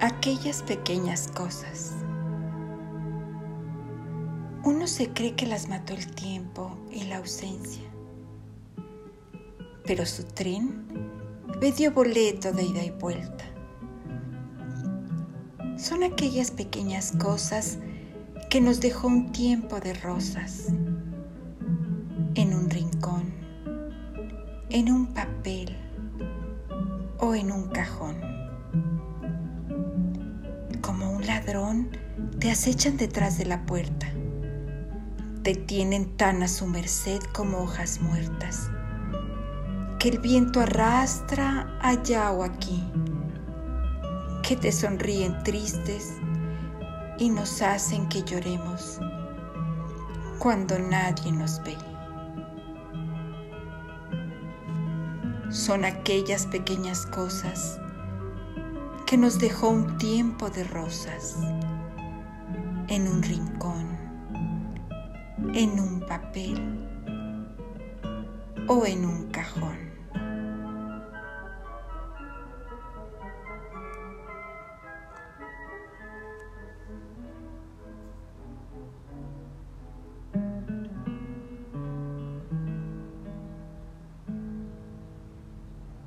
aquellas pequeñas cosas. Uno se cree que las mató el tiempo y la ausencia, pero su tren me dio boleto de ida y vuelta. Son aquellas pequeñas cosas que nos dejó un tiempo de rosas en un rincón, en un papel o en un cajón. Te acechan detrás de la puerta. Te tienen tan a su merced como hojas muertas, que el viento arrastra allá o aquí, que te sonríen tristes y nos hacen que lloremos cuando nadie nos ve. son aquellas pequeñas cosas que nos dejó un tiempo de rosas en un rincón, en un papel o en un cajón.